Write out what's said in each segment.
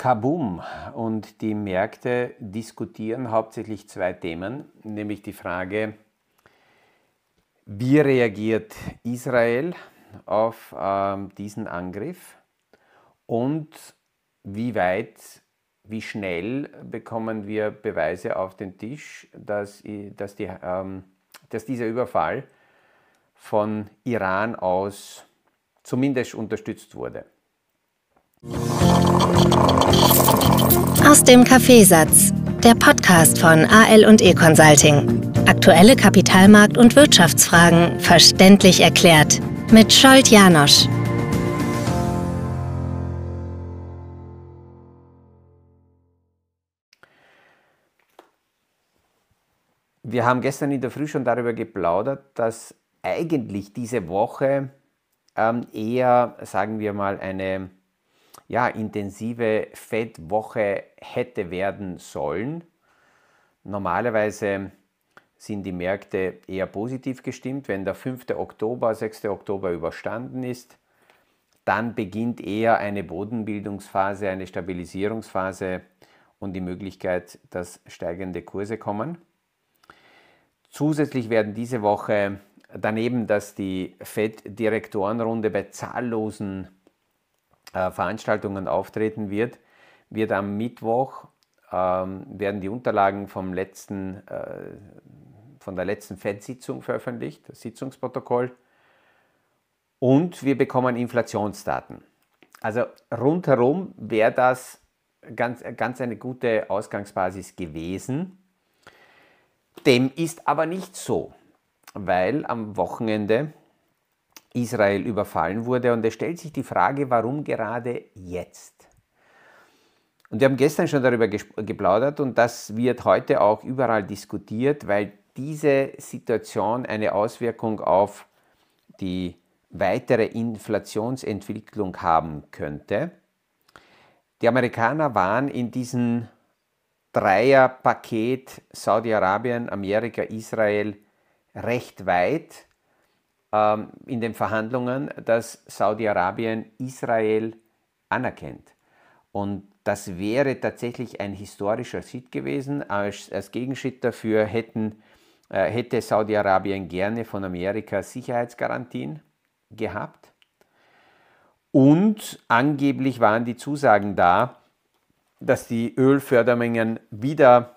Kaboom! Und die Märkte diskutieren hauptsächlich zwei Themen, nämlich die Frage, wie reagiert Israel auf äh, diesen Angriff und wie weit, wie schnell bekommen wir Beweise auf den Tisch, dass, dass, die, ähm, dass dieser Überfall von Iran aus zumindest unterstützt wurde. Aus dem Kaffeesatz, der Podcast von AL und E Consulting. Aktuelle Kapitalmarkt- und Wirtschaftsfragen verständlich erklärt mit Scholt Janosch. Wir haben gestern in der Früh schon darüber geplaudert, dass eigentlich diese Woche ähm, eher, sagen wir mal, eine ja, intensive Fettwoche hätte werden sollen. Normalerweise sind die Märkte eher positiv gestimmt. Wenn der 5. Oktober, 6. Oktober überstanden ist, dann beginnt eher eine Bodenbildungsphase, eine Stabilisierungsphase und die Möglichkeit, dass steigende Kurse kommen. Zusätzlich werden diese Woche daneben, dass die FED-Direktorenrunde bei zahllosen äh, Veranstaltungen auftreten wird, wird am Mittwoch ähm, werden die Unterlagen vom letzten, äh, von der letzten FED-Sitzung veröffentlicht, das Sitzungsprotokoll. Und wir bekommen Inflationsdaten. Also rundherum wäre das ganz, ganz eine gute Ausgangsbasis gewesen. Dem ist aber nicht so, weil am Wochenende Israel überfallen wurde. Und es stellt sich die Frage, warum gerade jetzt? Und wir haben gestern schon darüber geplaudert und das wird heute auch überall diskutiert, weil diese Situation eine Auswirkung auf die weitere Inflationsentwicklung haben könnte. Die Amerikaner waren in diesem Dreierpaket Saudi-Arabien, Amerika, Israel recht weit in den Verhandlungen, dass Saudi-Arabien Israel anerkennt. Und das wäre tatsächlich ein historischer Schritt gewesen. Als, als Gegenschritt dafür hätten, äh, hätte Saudi-Arabien gerne von Amerika Sicherheitsgarantien gehabt. Und angeblich waren die Zusagen da, dass die Ölfördermengen wieder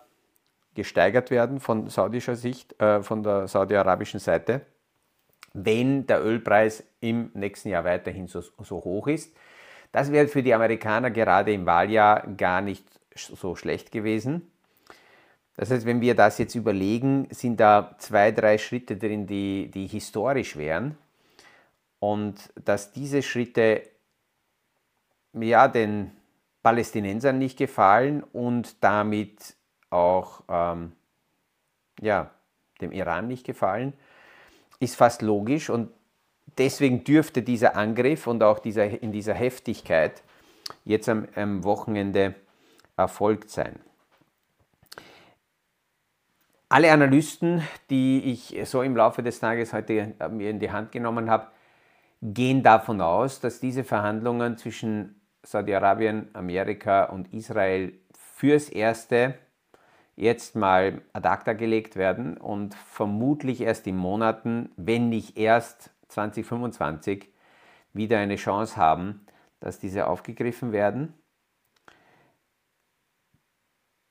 gesteigert werden von saudischer Sicht, äh, von der saudi-arabischen Seite wenn der Ölpreis im nächsten Jahr weiterhin so, so hoch ist. Das wäre für die Amerikaner gerade im Wahljahr gar nicht so schlecht gewesen. Das heißt, wenn wir das jetzt überlegen, sind da zwei, drei Schritte drin, die, die historisch wären. Und dass diese Schritte ja, den Palästinensern nicht gefallen und damit auch ähm, ja, dem Iran nicht gefallen, ist fast logisch und deswegen dürfte dieser Angriff und auch dieser, in dieser Heftigkeit jetzt am, am Wochenende erfolgt sein. Alle Analysten, die ich so im Laufe des Tages heute mir in die Hand genommen habe, gehen davon aus, dass diese Verhandlungen zwischen Saudi-Arabien, Amerika und Israel fürs Erste jetzt mal ad acta gelegt werden und vermutlich erst in Monaten, wenn nicht erst 2025, wieder eine Chance haben, dass diese aufgegriffen werden.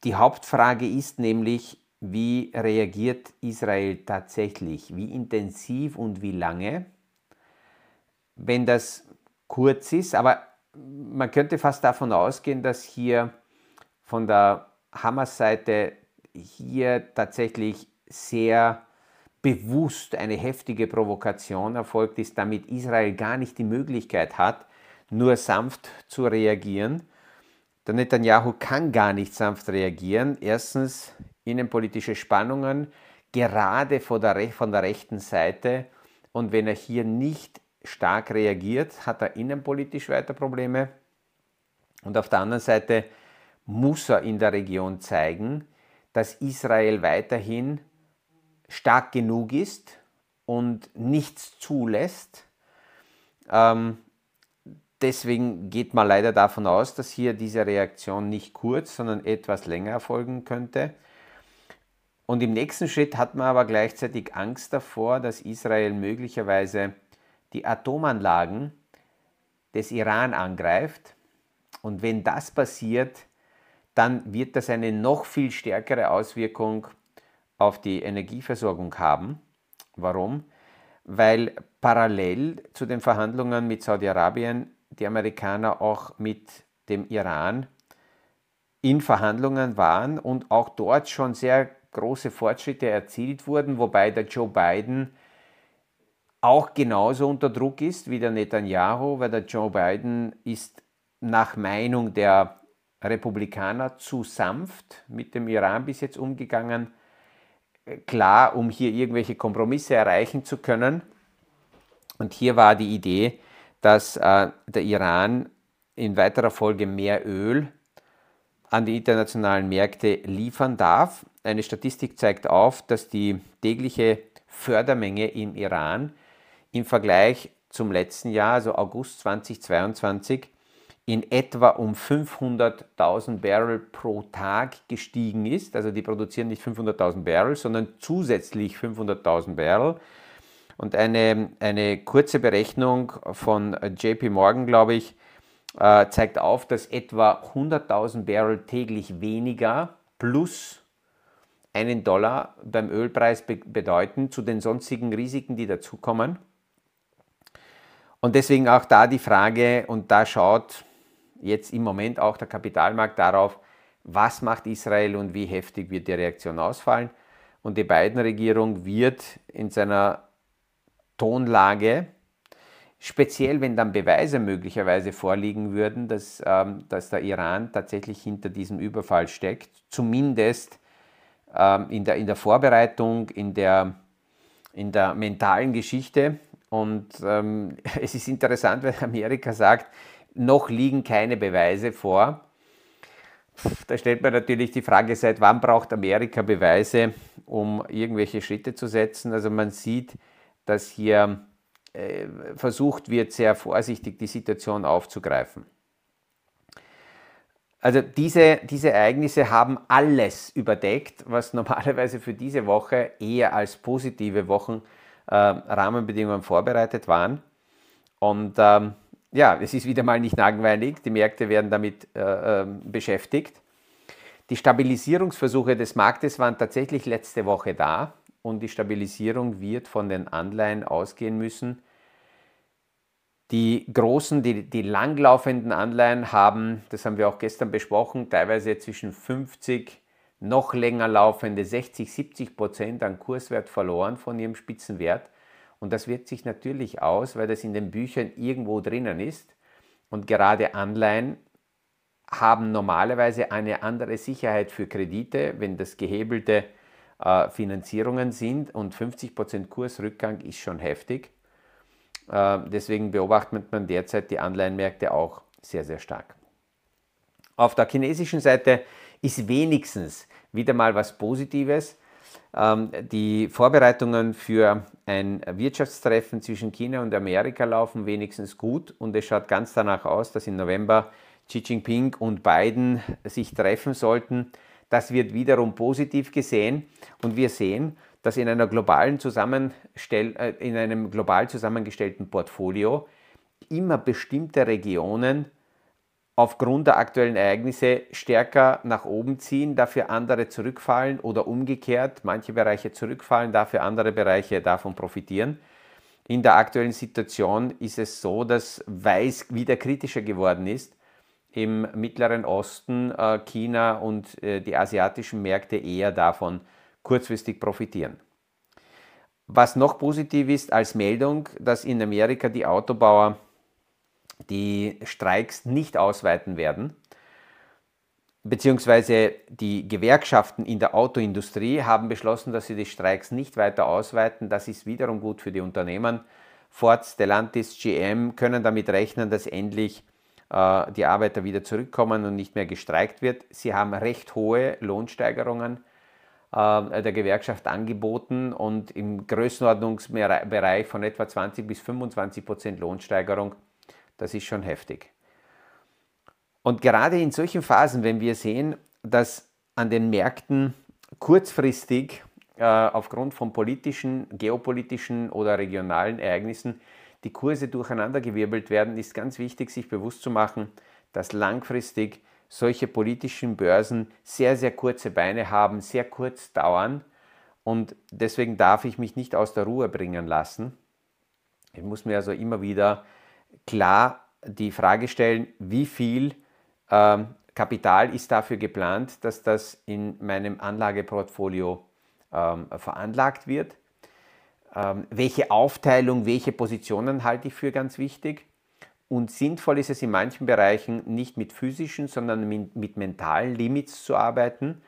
Die Hauptfrage ist nämlich, wie reagiert Israel tatsächlich? Wie intensiv und wie lange? Wenn das kurz ist, aber man könnte fast davon ausgehen, dass hier von der Hamas-Seite hier tatsächlich sehr bewusst eine heftige Provokation erfolgt ist, damit Israel gar nicht die Möglichkeit hat, nur sanft zu reagieren. Der Netanyahu kann gar nicht sanft reagieren. Erstens innenpolitische Spannungen, gerade von der, von der rechten Seite. Und wenn er hier nicht stark reagiert, hat er innenpolitisch weiter Probleme. Und auf der anderen Seite muss er in der Region zeigen, dass Israel weiterhin stark genug ist und nichts zulässt. Ähm, deswegen geht man leider davon aus, dass hier diese Reaktion nicht kurz, sondern etwas länger erfolgen könnte. Und im nächsten Schritt hat man aber gleichzeitig Angst davor, dass Israel möglicherweise die Atomanlagen des Iran angreift. Und wenn das passiert, dann wird das eine noch viel stärkere Auswirkung auf die Energieversorgung haben. Warum? Weil parallel zu den Verhandlungen mit Saudi-Arabien die Amerikaner auch mit dem Iran in Verhandlungen waren und auch dort schon sehr große Fortschritte erzielt wurden, wobei der Joe Biden auch genauso unter Druck ist wie der Netanyahu, weil der Joe Biden ist nach Meinung der Republikaner zu sanft mit dem Iran bis jetzt umgegangen. Klar, um hier irgendwelche Kompromisse erreichen zu können. Und hier war die Idee, dass äh, der Iran in weiterer Folge mehr Öl an die internationalen Märkte liefern darf. Eine Statistik zeigt auf, dass die tägliche Fördermenge im Iran im Vergleich zum letzten Jahr, also August 2022, in etwa um 500.000 Barrel pro Tag gestiegen ist. Also die produzieren nicht 500.000 Barrel, sondern zusätzlich 500.000 Barrel. Und eine, eine kurze Berechnung von JP Morgan, glaube ich, äh, zeigt auf, dass etwa 100.000 Barrel täglich weniger plus einen Dollar beim Ölpreis be bedeuten zu den sonstigen Risiken, die dazukommen. Und deswegen auch da die Frage, und da schaut jetzt im Moment auch der Kapitalmarkt darauf, was macht Israel und wie heftig wird die Reaktion ausfallen. Und die Biden-Regierung wird in seiner Tonlage, speziell wenn dann Beweise möglicherweise vorliegen würden, dass, ähm, dass der Iran tatsächlich hinter diesem Überfall steckt, zumindest ähm, in, der, in der Vorbereitung, in der, in der mentalen Geschichte, und ähm, es ist interessant, wenn Amerika sagt, noch liegen keine Beweise vor. Da stellt man natürlich die Frage, seit wann braucht Amerika Beweise, um irgendwelche Schritte zu setzen? Also man sieht, dass hier äh, versucht wird, sehr vorsichtig die Situation aufzugreifen. Also diese, diese Ereignisse haben alles überdeckt, was normalerweise für diese Woche eher als positive Wochen äh, Rahmenbedingungen vorbereitet waren. Und ähm, ja, es ist wieder mal nicht langweilig, die Märkte werden damit äh, äh, beschäftigt. Die Stabilisierungsversuche des Marktes waren tatsächlich letzte Woche da und die Stabilisierung wird von den Anleihen ausgehen müssen. Die großen, die, die langlaufenden Anleihen haben, das haben wir auch gestern besprochen, teilweise zwischen 50 noch länger laufende 60, 70 Prozent an Kurswert verloren von ihrem Spitzenwert. Und das wirkt sich natürlich aus, weil das in den Büchern irgendwo drinnen ist. Und gerade Anleihen haben normalerweise eine andere Sicherheit für Kredite, wenn das gehebelte äh, Finanzierungen sind und 50 Prozent Kursrückgang ist schon heftig. Äh, deswegen beobachtet man derzeit die Anleihenmärkte auch sehr, sehr stark. Auf der chinesischen Seite ist wenigstens wieder mal was Positives. Ähm, die Vorbereitungen für ein Wirtschaftstreffen zwischen China und Amerika laufen wenigstens gut und es schaut ganz danach aus, dass im November Xi Jinping und Biden sich treffen sollten. Das wird wiederum positiv gesehen und wir sehen, dass in, einer globalen Zusammenstell äh, in einem global zusammengestellten Portfolio immer bestimmte Regionen aufgrund der aktuellen Ereignisse stärker nach oben ziehen, dafür andere zurückfallen oder umgekehrt, manche Bereiche zurückfallen, dafür andere Bereiche davon profitieren. In der aktuellen Situation ist es so, dass Weiß wieder kritischer geworden ist. Im Mittleren Osten äh, China und äh, die asiatischen Märkte eher davon kurzfristig profitieren. Was noch positiv ist als Meldung, dass in Amerika die Autobauer die Streiks nicht ausweiten werden, beziehungsweise die Gewerkschaften in der Autoindustrie haben beschlossen, dass sie die Streiks nicht weiter ausweiten. Das ist wiederum gut für die Unternehmen. Ford, Stellantis, GM können damit rechnen, dass endlich äh, die Arbeiter wieder zurückkommen und nicht mehr gestreikt wird. Sie haben recht hohe Lohnsteigerungen äh, der Gewerkschaft angeboten und im Größenordnungsbereich von etwa 20 bis 25 Prozent Lohnsteigerung Das ist schon heftig. Und gerade in solchen Phasen, wenn wir sehen, dass an den Märkten kurzfristig äh, aufgrund von politischen, geopolitischen oder regionalen Ereignissen die Kurse durcheinandergewirbelt werden, ist ganz wichtig, sich bewusst zu machen, dass langfristig solche politischen Börsen sehr, sehr kurze Beine haben, sehr kurz dauern und deswegen darf ich mich nicht aus der Ruhe bringen lassen. Ich muss mir also immer wieder klar die Frage stellen, wie viel ähm, Kapital ist dafür geplant, dass das in meinem Anlageportfolio ähm, veranlagt wird. Ähm, welche Aufteilung, welche Positionen halte ich für ganz wichtig. Und sinnvoll ist es in manchen Bereichen nicht mit physischen, sondern mit, mit mentalen Limits zu arbeiten.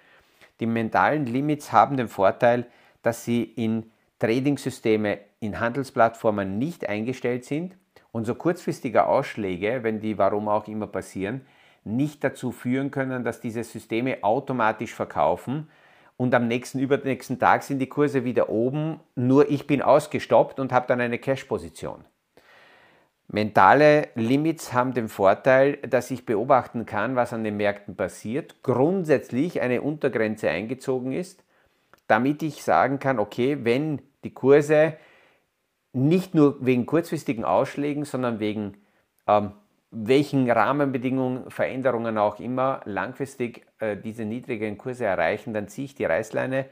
Die mentalen Limits haben den Vorteil, dass sie in Trading-Systeme, in Handelsplattformen nicht eingestellt sind und so kurzfristige Ausschläge, wenn die warum auch immer passieren, nicht dazu führen können, dass diese Systeme automatisch verkaufen und am nächsten, übernächsten Tag sind die Kurse wieder oben, nur ich bin ausgestoppt und habe dann eine Cash-Position. Mentale Limits haben den Vorteil, dass ich beobachten kann, was an den Märkten passiert, grundsätzlich eine Untergrenze eingezogen ist, damit ich sagen kann, okay, wenn die Kurse nicht nur wegen kurzfristigen Ausschlägen, sondern wegen ähm, welchen Rahmenbedingungen, Veränderungen auch immer langfristig äh, diese niedrigen Kurse erreichen, dann ziehe ich die Reißleine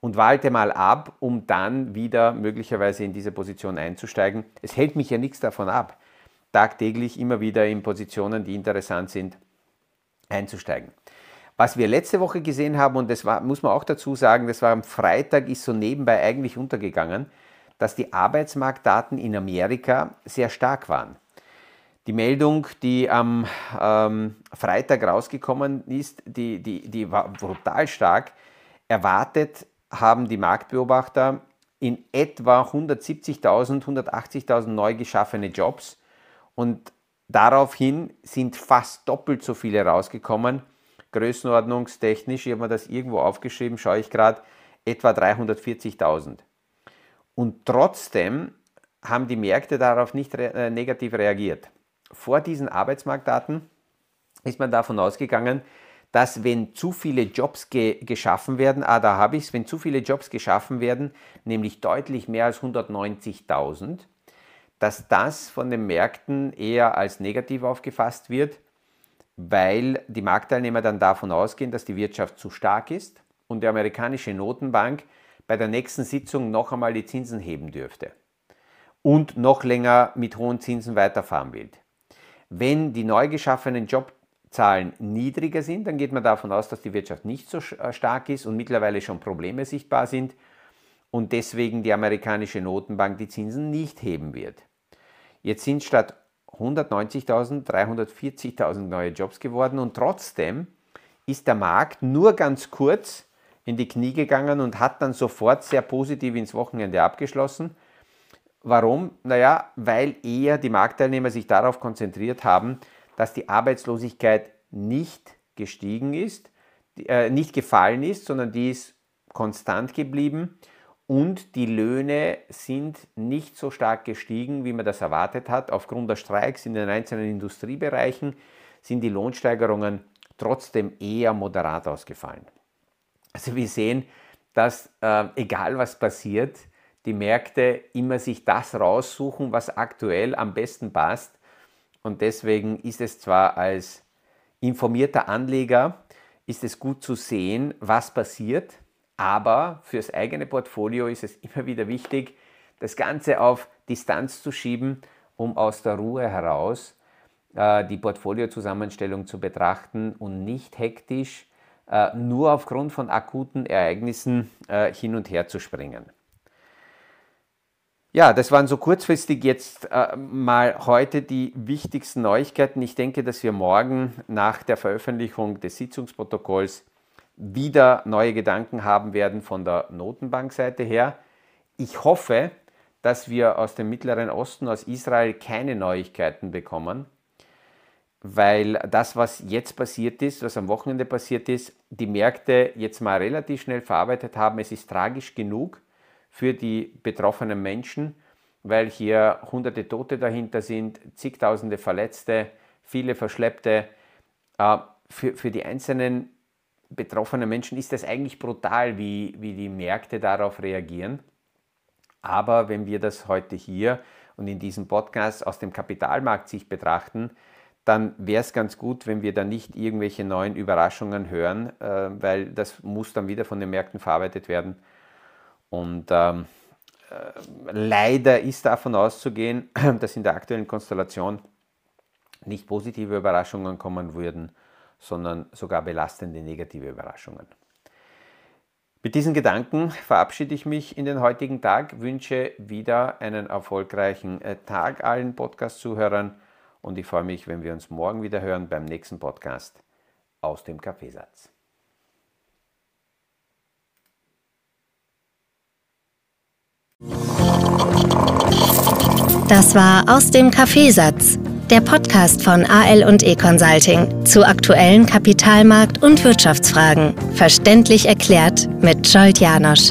und walte mal ab, um dann wieder möglicherweise in diese Position einzusteigen. Es hält mich ja nichts davon ab, tagtäglich immer wieder in Positionen, die interessant sind, einzusteigen. Was wir letzte Woche gesehen haben, und das war, muss man auch dazu sagen, das war am Freitag, ist so nebenbei eigentlich untergegangen, dass die Arbeitsmarktdaten in Amerika sehr stark waren. Die Meldung, die am ähm, Freitag rausgekommen ist, die, die, die war brutal stark. Erwartet haben die Marktbeobachter in etwa 170.000, 180.000 neu geschaffene Jobs und daraufhin sind fast doppelt so viele rausgekommen. Größenordnungstechnisch, ich habe mir das irgendwo aufgeschrieben, schaue ich gerade, etwa 340.000. Und trotzdem haben die Märkte darauf nicht re äh, negativ reagiert. Vor diesen Arbeitsmarktdaten ist man davon ausgegangen, dass wenn zu viele Jobs ge geschaffen werden, ah, da habe ich es, wenn zu viele Jobs geschaffen werden, nämlich deutlich mehr als 190.000, dass das von den Märkten eher als negativ aufgefasst wird, weil die Marktteilnehmer dann davon ausgehen, dass die Wirtschaft zu stark ist und die amerikanische Notenbank bei der nächsten Sitzung noch einmal die Zinsen heben dürfte und noch länger mit hohen Zinsen weiterfahren will. Wenn die neu geschaffenen Jobzahlen niedriger sind, dann geht man davon aus, dass die Wirtschaft nicht so äh, stark ist und mittlerweile schon Probleme sichtbar sind und deswegen die amerikanische Notenbank die Zinsen nicht heben wird. Jetzt sind statt 190.000 340.000 neue Jobs geworden und trotzdem ist der Markt nur ganz kurz in die Knie gegangen und hat dann sofort sehr positiv ins Wochenende abgeschlossen Warum? Naja, weil eher die Marktteilnehmer sich darauf konzentriert haben, dass die Arbeitslosigkeit nicht gestiegen ist, äh, nicht gefallen ist, sondern die ist konstant geblieben und die Löhne sind nicht so stark gestiegen, wie man das erwartet hat. Aufgrund der Streiks in den einzelnen Industriebereichen sind die Lohnsteigerungen trotzdem eher moderat ausgefallen. Also wir sehen, dass äh, egal was passiert, die Märkte immer sich das raussuchen, was aktuell am besten passt. Und deswegen ist es zwar als informierter Anleger, ist es gut zu sehen, was passiert, aber fürs eigene Portfolio ist es immer wieder wichtig, das Ganze auf Distanz zu schieben, um aus der Ruhe heraus äh, die Portfoliozusammenstellung zu betrachten und nicht hektisch nur aufgrund von akuten Ereignissen äh, hin und her zu springen. Ja, das waren so kurzfristig jetzt äh, mal heute die wichtigsten Neuigkeiten. Ich denke, dass wir morgen nach der Veröffentlichung des Sitzungsprotokolls wieder neue Gedanken haben werden von der Notenbankseite her. Ich hoffe, dass wir aus dem Mittleren Osten, aus Israel keine Neuigkeiten bekommen, weil das, was jetzt passiert ist, was am Wochenende passiert ist, die Märkte jetzt mal relativ schnell verarbeitet haben. Es ist tragisch genug für die betroffenen Menschen. weil hier hunderte Tote dahinter sind, zigtausende Verletzte, viele Verschleppte. Äh, für, für die einzelnen betroffenen Menschen ist das eigentlich brutal, wie, wie die Märkte darauf reagieren. Aber wenn wir das heute hier und in diesem Podcast aus dem Kapitalmarkt sich betrachten, dann wäre es ganz gut, wenn wir da nicht irgendwelche neuen Überraschungen hören, äh, weil das muss dann wieder von den Märkten verarbeitet werden. Und ähm, äh, leider ist davon auszugehen, dass in der aktuellen Konstellation nicht positive Überraschungen kommen würden, sondern sogar belastende negative Überraschungen. Mit diesen Gedanken verabschiede ich mich in den heutigen Tag, wünsche wieder einen erfolgreichen äh, Tag allen Podcast-Zuhörern und ich freue mich, wenn wir uns morgen wieder hören beim nächsten Podcast aus dem Kaffeesatz. Das war aus dem Kaffeesatz, der Podcast von AL und E Consulting zu aktuellen Kapitalmarkt- und Wirtschaftsfragen, verständlich erklärt mit Scholt Janosch.